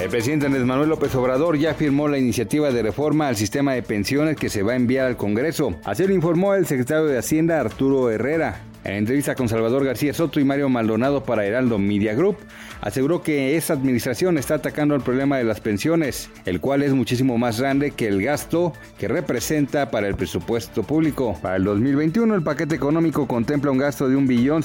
El presidente Andrés Manuel López Obrador ya firmó la iniciativa de reforma al sistema de pensiones que se va a enviar al Congreso. Así lo informó el secretario de Hacienda Arturo Herrera. En entrevista con Salvador García Soto y Mario Maldonado para Heraldo Media Group, aseguró que esta administración está atacando el problema de las pensiones, el cual es muchísimo más grande que el gasto que representa para el presupuesto público. Para el 2021, el paquete económico contempla un gasto de un billón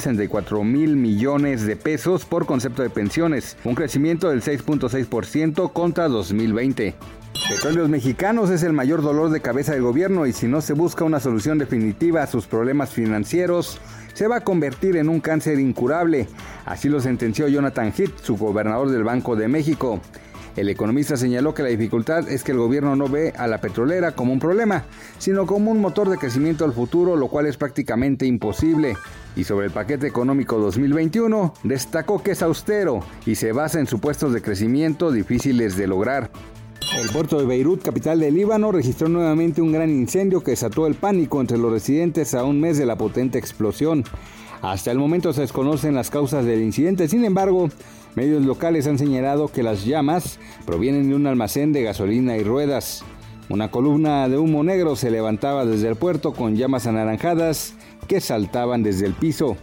mil millones de pesos por concepto de pensiones, un crecimiento del 6.6% contra 2020. Petróleos Mexicanos es el mayor dolor de cabeza del gobierno y si no se busca una solución definitiva a sus problemas financieros, se va a convertir en un cáncer incurable. Así lo sentenció Jonathan Heath, su gobernador del Banco de México. El economista señaló que la dificultad es que el gobierno no ve a la petrolera como un problema, sino como un motor de crecimiento al futuro, lo cual es prácticamente imposible. Y sobre el paquete económico 2021, destacó que es austero y se basa en supuestos de crecimiento difíciles de lograr. El puerto de Beirut, capital del Líbano, registró nuevamente un gran incendio que desató el pánico entre los residentes a un mes de la potente explosión. Hasta el momento se desconocen las causas del incidente, sin embargo, medios locales han señalado que las llamas provienen de un almacén de gasolina y ruedas. Una columna de humo negro se levantaba desde el puerto con llamas anaranjadas que saltaban desde el piso.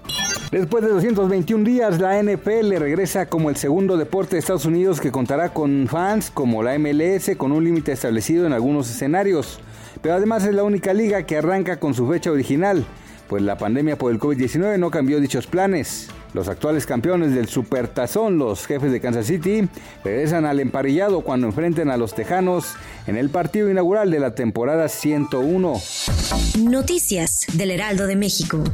Después de 221 días, la NFL regresa como el segundo deporte de Estados Unidos que contará con fans como la MLS con un límite establecido en algunos escenarios. Pero además es la única liga que arranca con su fecha original, pues la pandemia por el COVID-19 no cambió dichos planes. Los actuales campeones del Supertazón, los jefes de Kansas City, regresan al emparillado cuando enfrenten a los Tejanos en el partido inaugural de la temporada 101. Noticias del Heraldo de México.